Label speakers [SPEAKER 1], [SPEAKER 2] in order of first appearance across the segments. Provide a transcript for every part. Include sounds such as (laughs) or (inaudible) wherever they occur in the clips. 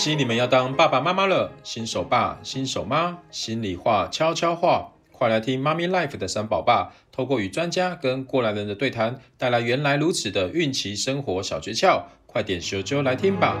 [SPEAKER 1] 喜你们要当爸爸妈妈了，新手爸、新手妈，心里话、悄悄话，快来听妈咪 Life 的三宝爸，透过与专家跟过来人的对谈，带来原来如此的孕期生活小诀窍，快点咻咻来听吧！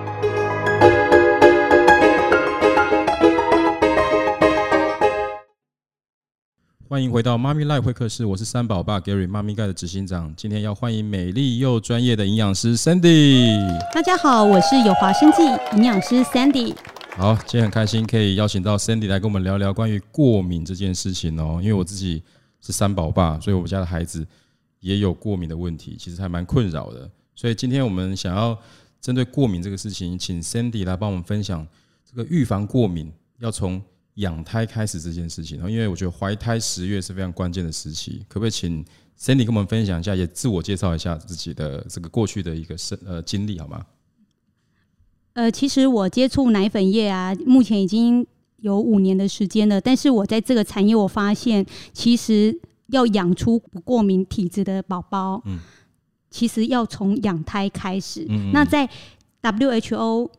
[SPEAKER 1] 欢迎回到妈咪 Live 会客室，我是三宝爸 Gary，妈咪盖的执行长。今天要欢迎美丽又专业的营养师 Sandy。
[SPEAKER 2] 大家好，我是有华生技营养师 Sandy。
[SPEAKER 1] 好，今天很开心可以邀请到 Sandy 来跟我们聊聊关于过敏这件事情哦。因为我自己是三宝爸，所以我们家的孩子也有过敏的问题，其实还蛮困扰的。所以今天我们想要针对过敏这个事情，请 Sandy 来帮我们分享这个预防过敏要从。养胎开始这件事情，然后因为我觉得怀胎十月是非常关键的时期，可不可以请 Sandy 跟我们分享一下，也自我介绍一下自己的这个过去的一个生呃经历好吗？
[SPEAKER 2] 呃，其实我接触奶粉业啊，目前已经有五年的时间了，但是我在这个产业，我发现其实要养出不过敏体质的宝宝，嗯，其实要从养胎开始。嗯嗯，那在 WHO。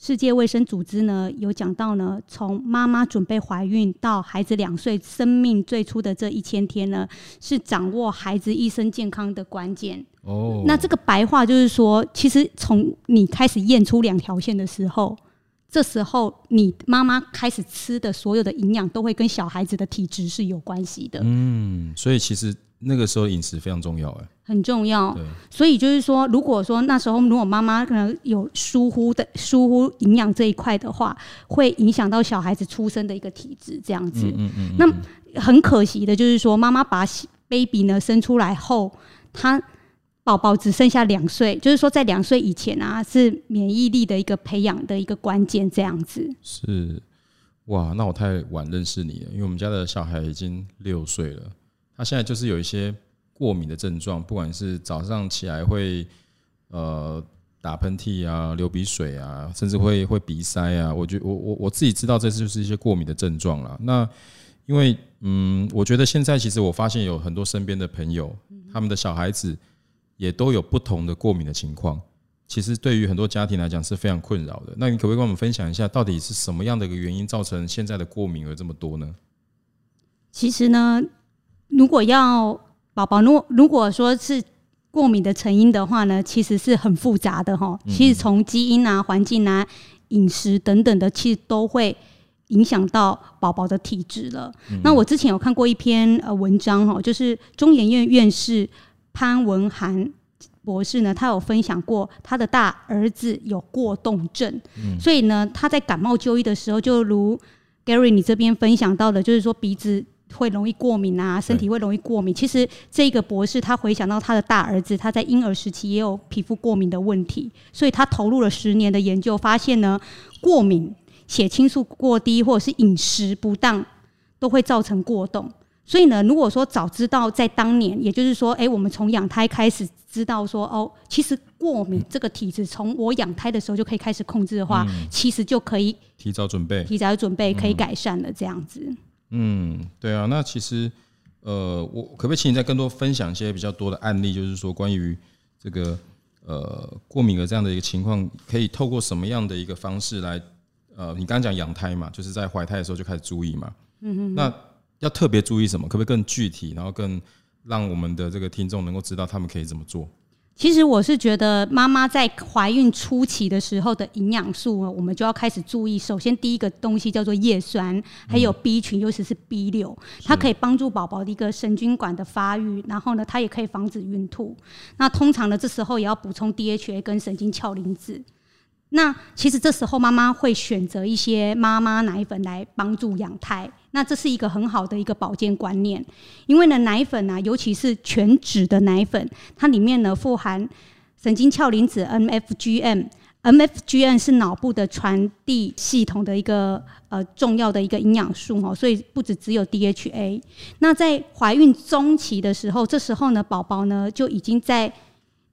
[SPEAKER 2] 世界卫生组织呢有讲到呢，从妈妈准备怀孕到孩子两岁，生命最初的这一千天呢，是掌握孩子一生健康的关键。哦，那这个白话就是说，其实从你开始验出两条线的时候，这时候你妈妈开始吃的所有的营养，都会跟小孩子的体质是有关系的。
[SPEAKER 1] 嗯，所以其实。那个时候饮食非常重要，哎，
[SPEAKER 2] 很重要。对，所以就是说，如果说那时候如果妈妈可能有疏忽的疏忽营养这一块的话，会影响到小孩子出生的一个体质，这样子。嗯嗯，嗯。那很可惜的就是说，妈妈把 baby 呢生出来后，他宝宝只剩下两岁，就是说在两岁以前啊，是免疫力的一个培养的一个关键，这样子。
[SPEAKER 1] 是，哇，那我太晚认识你了，因为我们家的小孩已经六岁了。他现在就是有一些过敏的症状，不管是早上起来会呃打喷嚏啊、流鼻水啊，甚至会会鼻塞啊。我觉我我我自己知道这就是一些过敏的症状了。那因为嗯，我觉得现在其实我发现有很多身边的朋友，他们的小孩子也都有不同的过敏的情况。其实对于很多家庭来讲是非常困扰的。那你可不可以跟我们分享一下，到底是什么样的一个原因造成现在的过敏而这么多呢？
[SPEAKER 2] 其实呢。如果要宝宝，如果如果说是过敏的成因的话呢，其实是很复杂的哈。其实从基因啊、环境啊、饮食等等的，其实都会影响到宝宝的体质了。那我之前有看过一篇呃文章哈，就是中研院院士潘文涵博士呢，他有分享过他的大儿子有过动症，所以呢，他在感冒就医的时候，就如 Gary 你这边分享到的，就是说鼻子。会容易过敏啊，身体会容易过敏。其实这个博士他回想到他的大儿子，他在婴儿时期也有皮肤过敏的问题，所以他投入了十年的研究，发现呢，过敏、血清素过低或者是饮食不当都会造成过动。所以呢，如果说早知道在当年，也就是说，哎，我们从养胎开始知道说，哦，其实过敏这个体质从我养胎的时候就可以开始控制的话，其实就可以
[SPEAKER 1] 提早准备，
[SPEAKER 2] 提早准备可以改善了这样子。
[SPEAKER 1] 嗯，对啊，那其实，呃，我可不可以请你再更多分享一些比较多的案例，就是说关于这个呃过敏的这样的一个情况，可以透过什么样的一个方式来，呃，你刚刚讲养胎嘛，就是在怀胎的时候就开始注意嘛，嗯哼，那要特别注意什么？可不可以更具体，然后更让我们的这个听众能够知道他们可以怎么做？
[SPEAKER 2] 其实我是觉得，妈妈在怀孕初期的时候的营养素，我们就要开始注意。首先，第一个东西叫做叶酸，还有 B 群，尤其是 B 六，它可以帮助宝宝的一个神经管的发育，然后呢，它也可以防止孕吐。那通常呢，这时候也要补充 DHA 跟神经鞘磷脂。那其实这时候妈妈会选择一些妈妈奶粉来帮助养胎，那这是一个很好的一个保健观念，因为呢奶粉啊，尤其是全脂的奶粉，它里面呢富含神经鞘磷脂 MFGM，MFGM 是脑部的传递系统的一个呃重要的一个营养素哦，所以不止只有 DHA。那在怀孕中期的时候，这时候呢宝宝呢就已经在。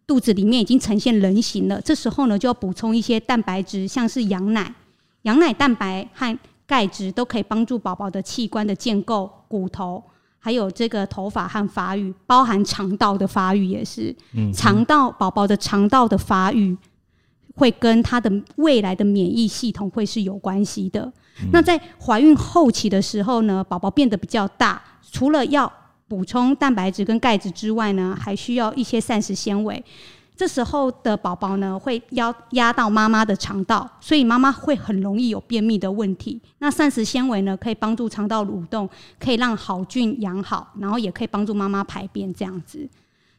[SPEAKER 2] 肚子里面已经呈现人形了，这时候呢就要补充一些蛋白质，像是羊奶、羊奶蛋白和钙质都可以帮助宝宝的器官的建构、骨头，还有这个头发和发育，包含肠道的发育也是。嗯肠道宝宝的肠道的发育会跟他的未来的免疫系统会是有关系的。嗯、那在怀孕后期的时候呢，宝宝变得比较大，除了要补充蛋白质跟钙质之外呢，还需要一些膳食纤维。这时候的宝宝呢，会压压到妈妈的肠道，所以妈妈会很容易有便秘的问题。那膳食纤维呢，可以帮助肠道蠕动，可以让好菌养好，然后也可以帮助妈妈排便这样子。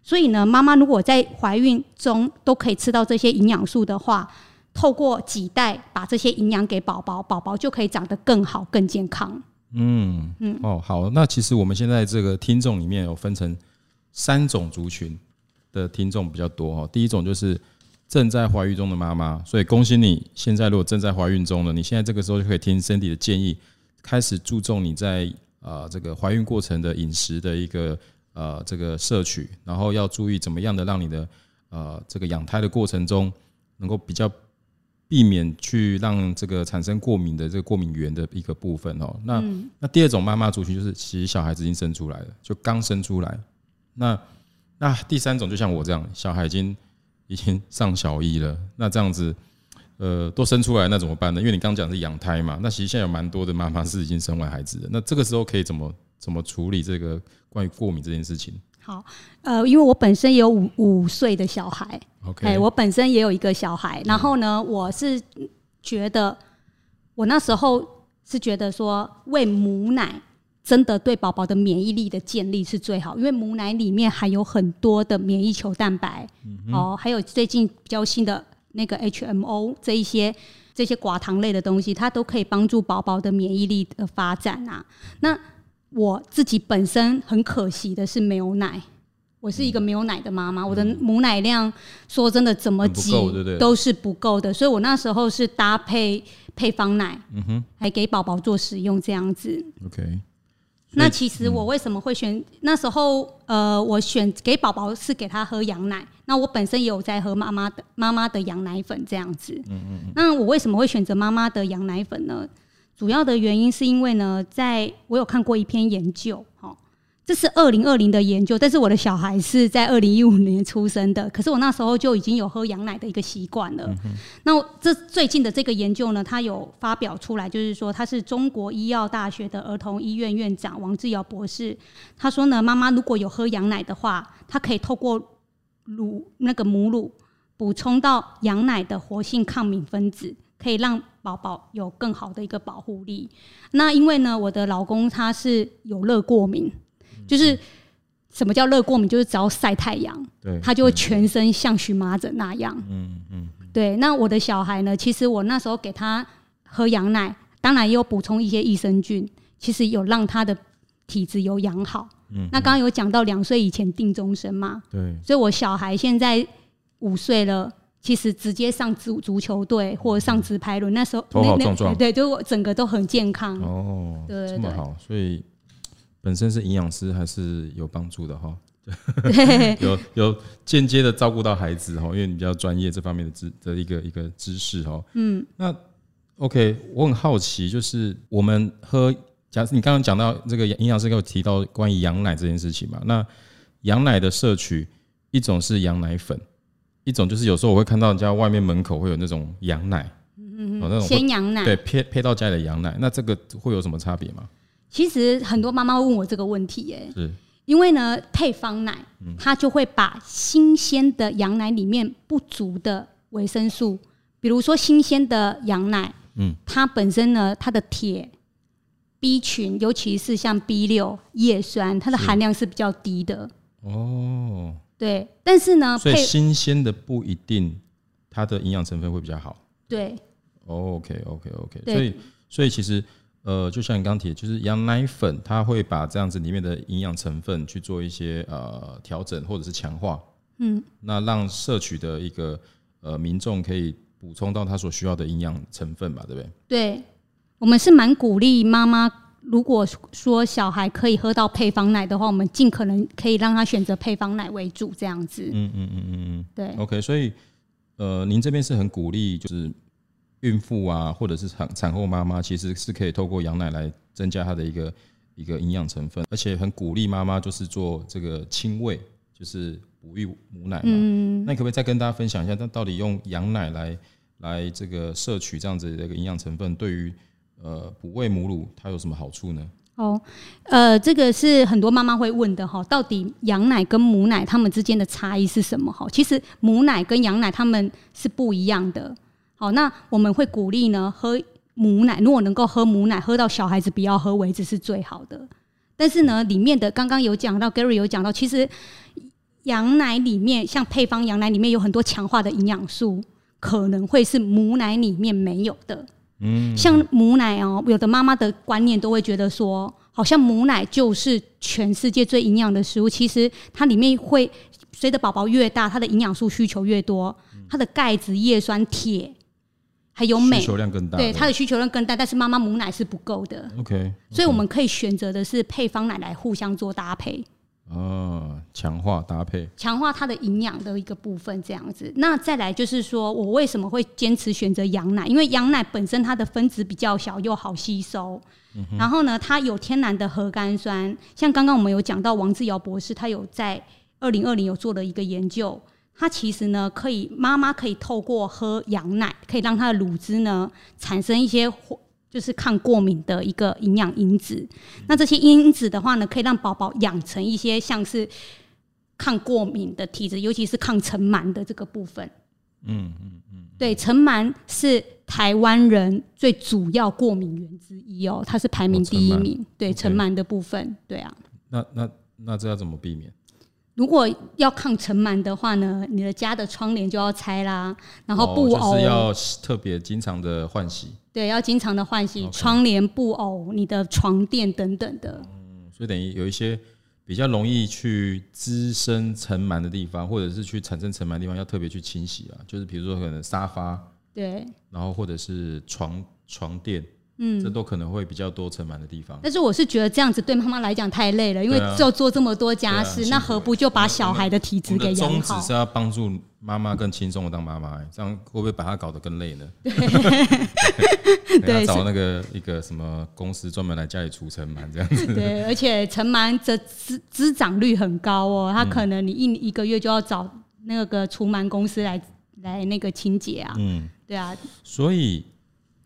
[SPEAKER 2] 所以呢，妈妈如果在怀孕中都可以吃到这些营养素的话，透过几代把这些营养给宝宝，宝宝就可以长得更好、更健康。
[SPEAKER 1] 嗯嗯哦，好，那其实我们现在这个听众里面有分成三种族群的听众比较多哈。第一种就是正在怀孕中的妈妈，所以恭喜你，现在如果正在怀孕中了，你现在这个时候就可以听 Cindy 的建议，开始注重你在啊这个怀孕过程的饮食的一个。呃，这个摄取，然后要注意怎么样的让你的呃这个养胎的过程中，能够比较避免去让这个产生过敏的这个过敏源的一个部分哦。那、嗯、那第二种妈妈族群就是，其实小孩子已经生出来了，就刚生出来。那那第三种就像我这样，小孩已经已经上小一了，那这样子呃都生出来，那怎么办呢？因为你刚刚讲是养胎嘛，那其实现在有蛮多的妈妈是已经生完孩子的，那这个时候可以怎么？怎么处理这个关于过敏这件事情？
[SPEAKER 2] 好，呃，因为我本身也有五五岁的小孩，OK，欸，我本身也有一个小孩，然后呢，我是觉得我那时候是觉得说，喂母奶真的对宝宝的免疫力的建立是最好，因为母奶里面含有很多的免疫球蛋白，哦，还有最近比较新的那个 HMO 这一些这些寡糖类的东西，它都可以帮助宝宝的免疫力的发展啊，那。我自己本身很可惜的是没有奶，我是一个没有奶的妈妈，我的母奶量说真的怎么挤都是不够的，所以我那时候是搭配配方奶，嗯哼，还给宝宝做使用这样子。
[SPEAKER 1] OK，
[SPEAKER 2] 那其实我为什么会选那时候？呃，我选给宝宝是给他喝羊奶，那我本身也有在喝妈妈的妈妈的羊奶粉这样子。嗯嗯，那我为什么会选择妈妈的羊奶粉呢？主要的原因是因为呢，在我有看过一篇研究，哈，这是二零二零的研究，但是我的小孩是在二零一五年出生的，可是我那时候就已经有喝羊奶的一个习惯了。嗯、那这最近的这个研究呢，他有发表出来，就是说他是中国医药大学的儿童医院院长王志尧博士，他说呢，妈妈如果有喝羊奶的话，他可以透过乳那个母乳补充到羊奶的活性抗敏分子。可以让宝宝有更好的一个保护力。那因为呢，我的老公他是有热过敏，就是什么叫热过敏？就是只要晒太阳，对，他就会全身像荨麻疹那样。嗯嗯，对。那我的小孩呢？其实我那时候给他喝羊奶，当然也有补充一些益生菌，其实有让他的体质有养好。嗯。那刚刚有讲到两岁以前定终身嘛？对。所以我小孩现在五岁了。其实直接上足足球队或者上直排轮，那时候
[SPEAKER 1] 头好壮壮，
[SPEAKER 2] 对，就我整个都很健康
[SPEAKER 1] 哦。对，这么好，所以本身是营养师还是有帮助的哈。对，(laughs) 有有间接的照顾到孩子哈，因为你比较专业这方面的知的一个一个知识哈。嗯，那 OK，我很好奇，就是我们喝，假设你刚刚讲到这个营养师给我提到关于羊奶这件事情嘛，那羊奶的摄取，一种是羊奶粉。一种就是有时候我会看到人家外面门口会有那种羊奶，嗯嗯，那种
[SPEAKER 2] 鲜羊奶，
[SPEAKER 1] 对，配配到家里的羊奶，那这个会有什么差别吗？
[SPEAKER 2] 其实很多妈妈会问我这个问题，耶，是。因为呢，配方奶它就会把新鲜的羊奶里面不足的维生素，比如说新鲜的羊奶，嗯，它本身呢，它的铁、B 群，尤其是像 B 六叶酸，它的含量是比较低的。哦。对，但是呢，
[SPEAKER 1] 所以新鲜的不一定它的营养成分会比较好。
[SPEAKER 2] 对
[SPEAKER 1] ，OK，OK，OK。所以，所以其实，呃，就像你刚刚提的，就是羊奶粉，它会把这样子里面的营养成分去做一些呃调整或者是强化。嗯，那让摄取的一个呃民众可以补充到他所需要的营养成分吧，对不对？
[SPEAKER 2] 对，我们是蛮鼓励妈妈。如果说小孩可以喝到配方奶的话，我们尽可能可以让他选择配方奶为主，这样子。嗯嗯嗯嗯嗯，对。OK，
[SPEAKER 1] 所以呃，您这边是很鼓励，就是孕妇啊，或者是产产后妈妈，其实是可以透过羊奶来增加她的一个一个营养成分，而且很鼓励妈妈就是做这个亲喂，就是哺育母奶嘛。嗯，那你可不可以再跟大家分享一下，那到底用羊奶来来这个摄取这样子的一个营养成分，对于呃哺喂母乳它有什么好处呢？
[SPEAKER 2] 哦，呃，这个是很多妈妈会问的哈，到底羊奶跟母奶它们之间的差异是什么？哈，其实母奶跟羊奶它们是不一样的。好，那我们会鼓励呢喝母奶，如果能够喝母奶，喝到小孩子不要喝为止是最好的。但是呢，里面的刚刚有讲到，Gary 有讲到，其实羊奶里面像配方羊奶里面有很多强化的营养素，可能会是母奶里面没有的。嗯，像母奶哦，有的妈妈的观念都会觉得说，好像母奶就是全世界最营养的食物。其实它里面会随着宝宝越大，它的营养素需求越多，它的钙质、叶酸、铁还有镁，
[SPEAKER 1] 需求量更大。
[SPEAKER 2] 对，它的需求量更大，但是妈妈母奶是不够的。
[SPEAKER 1] OK，
[SPEAKER 2] 所以我们可以选择的是配方奶来互相做搭配。
[SPEAKER 1] 哦，强化搭配，
[SPEAKER 2] 强化它的营养的一个部分，这样子。那再来就是说，我为什么会坚持选择羊奶？因为羊奶本身它的分子比较小，又好吸收。嗯、然后呢，它有天然的核苷酸。像刚刚我们有讲到王志尧博士，他有在二零二零有做了一个研究，他其实呢可以妈妈可以透过喝羊奶，可以让他的乳汁呢产生一些。就是抗过敏的一个营养因子，那这些因子的话呢，可以让宝宝养成一些像是抗过敏的体质，尤其是抗尘螨的这个部分。嗯嗯嗯，对，尘螨是台湾人最主要过敏源之一哦，它是排名第一名。哦、对，尘螨的部分，对啊。
[SPEAKER 1] 那那那这要怎么避免？
[SPEAKER 2] 如果要抗尘螨的话呢，你的家的窗帘就要拆啦，然后布偶、
[SPEAKER 1] 哦、就是要特别经常的换洗。
[SPEAKER 2] 对，要经常的换洗窗帘、布偶、你的床垫等等的。
[SPEAKER 1] 嗯，所以等于有一些比较容易去滋生尘螨的地方，或者是去产生尘螨的地方，要特别去清洗啊。就是比如说可能沙发，
[SPEAKER 2] 对，
[SPEAKER 1] 然后或者是床床垫。嗯，这都可能会比较多尘螨的地方。
[SPEAKER 2] 但是我是觉得这样子对妈妈来讲太累了，因为就做这么多家事，啊、那何不就把小孩的体质给养好？宗旨
[SPEAKER 1] 是要帮助妈妈更轻松的当妈妈，这样会不会把她搞得更累呢？
[SPEAKER 2] 对，(laughs)
[SPEAKER 1] 对找那个一个什么公司专门来家里除尘螨这样子。(laughs)
[SPEAKER 2] 对，而且尘螨的滋滋长率很高哦，它可能你一一个月就要找那个除螨公司来来那个清洁啊。嗯，对啊，
[SPEAKER 1] 所以。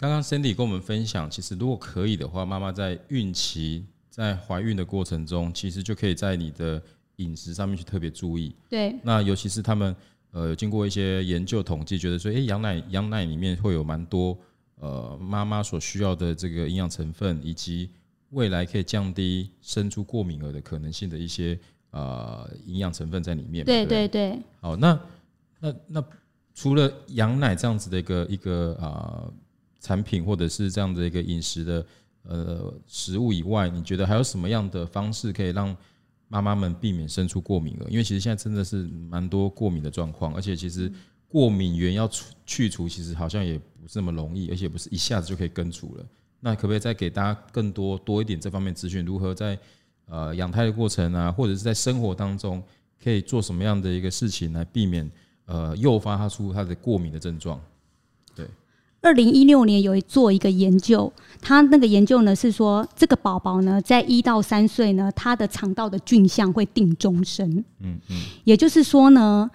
[SPEAKER 1] 刚刚 Cindy 跟我们分享，其实如果可以的话，妈妈在孕期、在怀孕的过程中，其实就可以在你的饮食上面去特别注意。
[SPEAKER 2] 对。
[SPEAKER 1] 那尤其是他们呃，有经过一些研究统计，觉得说，哎，羊奶羊奶里面会有蛮多呃妈妈所需要的这个营养成分，以及未来可以降低生出过敏儿的可能性的一些呃营养成分在里面。
[SPEAKER 2] 对对对。
[SPEAKER 1] 好，那那那除了羊奶这样子的一个一个啊。呃产品或者是这样的一个饮食的呃食物以外，你觉得还有什么样的方式可以让妈妈们避免生出过敏了？因为其实现在真的是蛮多过敏的状况，而且其实过敏源要除去除，其实好像也不是那么容易，而且不是一下子就可以根除了。那可不可以再给大家更多多一点这方面资讯？如何在呃养胎的过程啊，或者是在生活当中，可以做什么样的一个事情来避免呃诱发他出他的过敏的症状？对。
[SPEAKER 2] 二零一六年有做一个研究，他那个研究呢是说，这个宝宝呢在一到三岁呢，他的肠道的菌相会定终身。嗯嗯，也就是说呢，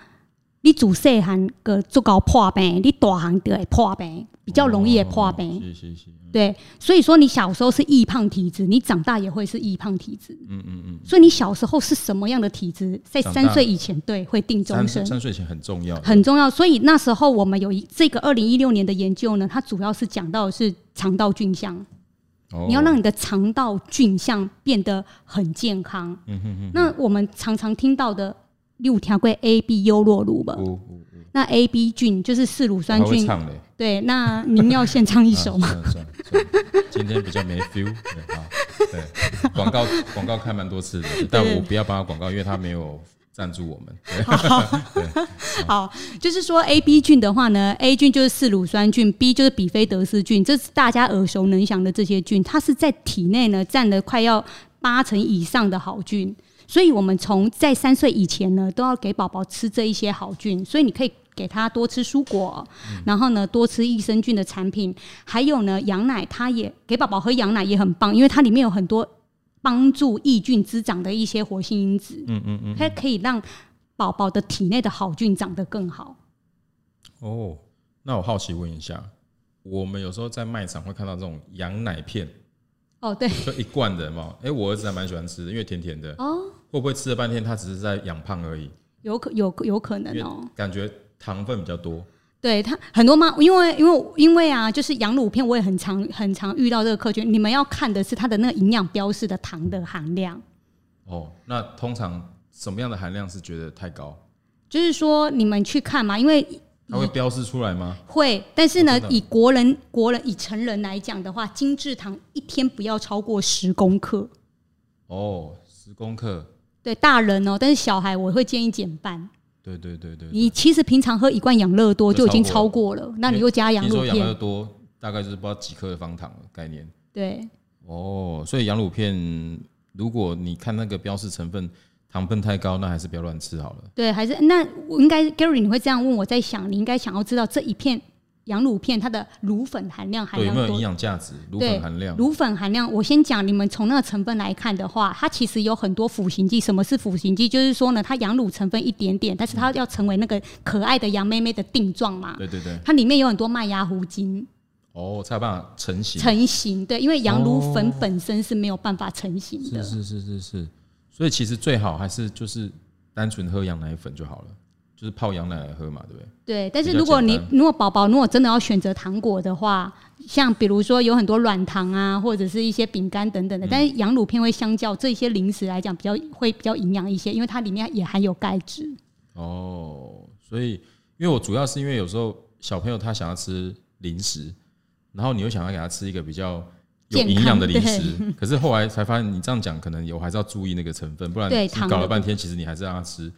[SPEAKER 2] 你自细汉个足够破病，你大汉就会破病，比较容易会破病。是是是。对，所以说你小时候是易胖体质，你长大也会是易胖体质。嗯嗯嗯。所以你小时候是什么样的体质，在三岁以前，对，会定终身。
[SPEAKER 1] 三岁前很重要，
[SPEAKER 2] 很重要。所以那时候我们有一这个二零一六年的研究呢，它主要是讲到的是肠道菌相。哦。你要让你的肠道菌相变得很健康。嗯哼哼。那我们常常听到的六条柜 A B 优酪乳吧。那 A B 菌就是四乳酸菌。对，那您要现唱一首吗？(laughs) 啊、算算
[SPEAKER 1] 算今天比较没 (laughs) feel。对广告广告看蛮多次的，但我不要帮他广告，因为他没有赞助我们。好，好，
[SPEAKER 2] 好，就是说 A B 菌的话呢，A 菌就是四乳酸菌，B 就是比菲德斯菌，这是大家耳熟能详的这些菌，它是在体内呢占了快要八成以上的好菌，所以我们从在三岁以前呢，都要给宝宝吃这一些好菌，所以你可以。给他多吃蔬果，然后呢，多吃益生菌的产品，还有呢，羊奶，它也给宝宝喝羊奶也很棒，因为它里面有很多帮助抑菌滋长的一些活性因子。嗯嗯嗯，它可以让宝宝的体内的好菌长得更好。
[SPEAKER 1] 哦，那我好奇问一下，我们有时候在卖场会看到这种羊奶片。
[SPEAKER 2] 哦，对，
[SPEAKER 1] 就一罐的嘛。哎，我儿子还蛮喜欢吃的，因为甜甜的。
[SPEAKER 2] 哦，
[SPEAKER 1] 会不会吃了半天，他只是在养胖而已？
[SPEAKER 2] 有可有有可能哦，
[SPEAKER 1] 感觉糖分比较多。
[SPEAKER 2] 对他很多妈，因为因为因为啊，就是羊乳片，我也很常很常遇到这个客群。你们要看的是它的那个营养标示的糖的含量。
[SPEAKER 1] 哦，那通常什么样的含量是觉得太高？
[SPEAKER 2] 就是说你们去看嘛，因为。
[SPEAKER 1] 它会标示出来吗？
[SPEAKER 2] 会，但是呢，以国人国人以成人来讲的话，精制糖一天不要超过十公克。
[SPEAKER 1] 哦，十公克。
[SPEAKER 2] 对，大人哦，但是小孩我会建议减半。
[SPEAKER 1] 对对对对。
[SPEAKER 2] 你其实平常喝一罐养乐多就已经超过了，那你又加养乳片。
[SPEAKER 1] 养乐多大概就是不知道几克的方糖的概念。
[SPEAKER 2] 对。
[SPEAKER 1] 哦，所以羊乳片，如果你看那个标示成分。糖分太高，那还是不要乱吃好了。
[SPEAKER 2] 对，还是那我应该 Gary 你会这样问我在想，你应该想要知道这一片羊乳片它的乳粉含量含量
[SPEAKER 1] 有没有营养价值？乳粉含量，
[SPEAKER 2] 乳粉含量，我先讲，你们从那个成分来看的话，它其实有很多辅形剂。什么是辅形剂？就是说呢，它羊乳成分一点点，但是它要成为那个可爱的羊妹妹的定状嘛。
[SPEAKER 1] 对对对，
[SPEAKER 2] 它里面有很多麦芽糊精。
[SPEAKER 1] 哦，才有办法成型。
[SPEAKER 2] 成型，对，因为羊乳粉本身是没有办法成型的。
[SPEAKER 1] 哦、是是是是是，所以其实最好还是就是。单纯喝羊奶粉就好了，就是泡羊奶来喝嘛，对不对？
[SPEAKER 2] 对，但是如果你如果宝宝如果真的要选择糖果的话，像比如说有很多软糖啊，或者是一些饼干等等的，嗯、但是羊乳片会相较这些零食来讲比较会比较营养一些，因为它里面也含有钙质。
[SPEAKER 1] 哦，所以因为我主要是因为有时候小朋友他想要吃零食，然后你又想要给他吃一个比较。有营养的零食，可是后来才发现，你这样讲可能有还是要注意那个成分，不然你搞了半天，其实你还是让他吃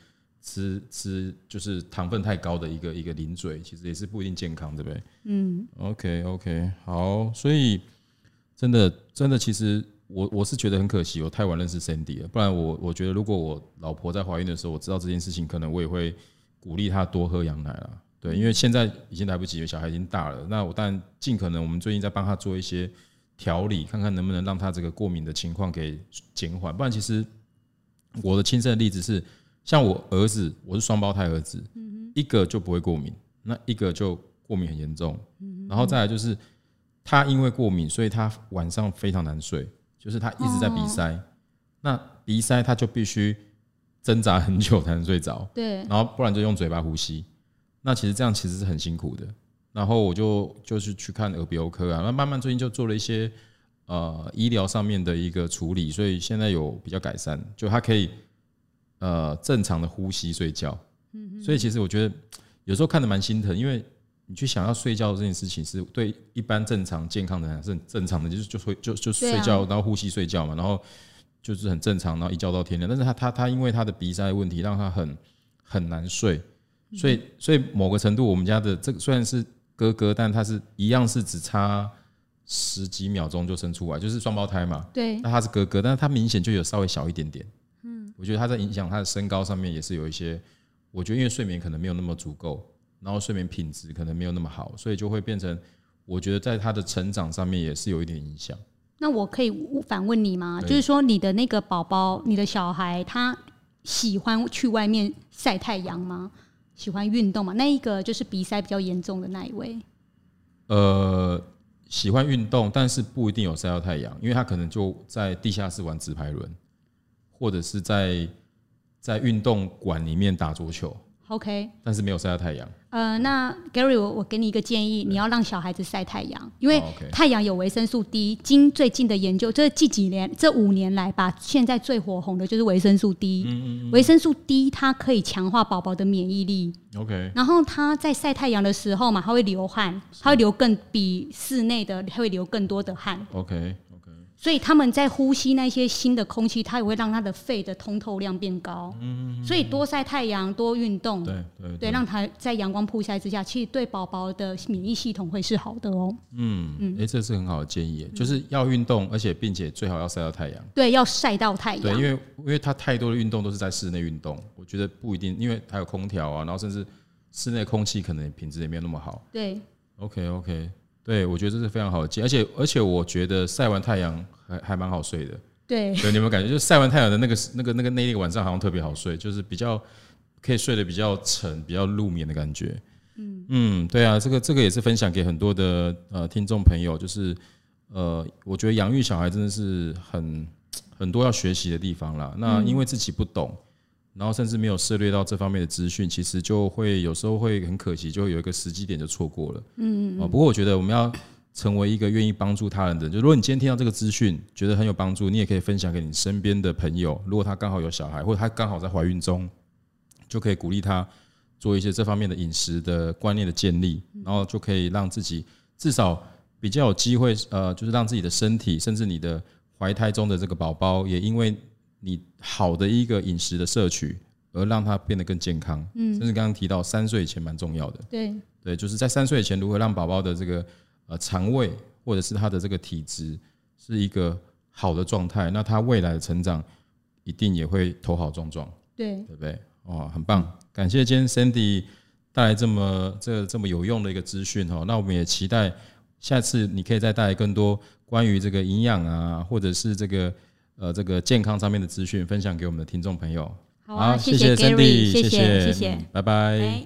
[SPEAKER 1] 吃吃，就是糖分太高的一个一个零嘴，其实也是不一定健康，对不对？嗯，OK OK，好，所以真的真的，其实我我是觉得很可惜，我太晚认识 Sandy 了，不然我我觉得如果我老婆在怀孕的时候，我知道这件事情，可能我也会鼓励她多喝羊奶了。对，因为现在已经来不及了，小孩已经大了，那我当然尽可能，我们最近在帮她做一些。调理看看能不能让他这个过敏的情况给减缓，不然其实我的亲身的例子是，像我儿子，我是双胞胎儿子，一个就不会过敏，那一个就过敏很严重，然后再来就是他因为过敏，所以他晚上非常难睡，就是他一直在鼻塞，那鼻塞他就必须挣扎很久才能睡着，对，然后不然就用嘴巴呼吸，那其实这样其实是很辛苦的。然后我就就是去看耳鼻喉科啊，那慢慢最近就做了一些呃医疗上面的一个处理，所以现在有比较改善，就他可以呃正常的呼吸睡觉。嗯所以其实我觉得有时候看得蛮心疼，因为你去想要睡觉这件事情是对一般正常健康的人是很正常的，就是就会就就睡觉，然后呼吸睡觉嘛，然后就是很正常，然后一觉到天亮。但是他他他因为他的鼻塞问题，让他很很难睡，所以所以某个程度，我们家的这个虽然是。哥哥，但他是一样是只差十几秒钟就生出来，就是双胞胎嘛。对。那他是哥哥，但是他明显就有稍微小一点点。嗯。我觉得他在影响他的身高上面也是有一些，我觉得因为睡眠可能没有那么足够，然后睡眠品质可能没有那么好，所以就会变成，我觉得在他的成长上面也是有一点影响。那我可以反问你吗？就是说你的那个宝宝，你的小孩，他喜欢去外面晒太阳吗？喜欢运动吗？那一个就是鼻塞比较严重的那一位。呃，喜欢运动，但是不一定有晒到太阳，因为他可能就在地下室玩直排轮，或者是在在运动馆里面打足球。OK，但是没有晒到太阳。呃，那 Gary，我我给你一个建议，你要让小孩子晒太阳，因为太阳有维生素 D。经最近的研究，这近几年，这五年来吧，现在最火红的就是维生素 D。嗯嗯嗯。维生素 D 它可以强化宝宝的免疫力。OK。然后他在晒太阳的时候嘛，他会流汗，他会流更比室内的他会流更多的汗。OK。所以他们在呼吸那些新的空气，它也会让他的肺的通透量变高。嗯，所以多晒太阳，多运动，对对对，让他在阳光曝晒之下，其实对宝宝的免疫系统会是好的哦。嗯嗯，哎，这是很好的建议，就是要运动，而且并且最好要晒到太阳。对，要晒到太阳。对，因为因为他太多的运动都是在室内运动，我觉得不一定，因为还有空调啊，然后甚至室内空气可能品质也没有那么好。对，OK OK。对，我觉得这是非常好的建议，而且而且我觉得晒完太阳还还蛮好睡的。对，对，你有没有感觉，就晒完太阳的那个那个那个那一个晚上好像特别好睡，就是比较可以睡得比较沉、比较入眠的感觉。嗯嗯，对啊，这个这个也是分享给很多的呃听众朋友，就是呃，我觉得养育小孩真的是很很多要学习的地方啦。那因为自己不懂，然后甚至没有涉猎到这方面的资讯，其实就会有时候会很可惜，就会有一个时机点就错过了。嗯嗯。不过我觉得我们要成为一个愿意帮助他人的，就如果你今天听到这个资讯，觉得很有帮助，你也可以分享给你身边的朋友。如果他刚好有小孩，或者他刚好在怀孕中，就可以鼓励他。做一些这方面的饮食的观念的建立，然后就可以让自己至少比较有机会，呃，就是让自己的身体，甚至你的怀胎中的这个宝宝，也因为你好的一个饮食的摄取，而让它变得更健康。嗯，甚至刚刚提到三岁以前蛮重要的。对对，就是在三岁以前，如何让宝宝的这个呃肠胃或者是他的这个体质是一个好的状态，那他未来的成长一定也会头好壮壮。对，对不对？哦，很棒！感谢今天 Sandy 带来这么这这么有用的一个资讯哈。那我们也期待下次你可以再带来更多关于这个营养啊，或者是这个呃这个健康上面的资讯，分享给我们的听众朋友。好，啊，谢谢 Sandy，谢谢谢谢，拜拜。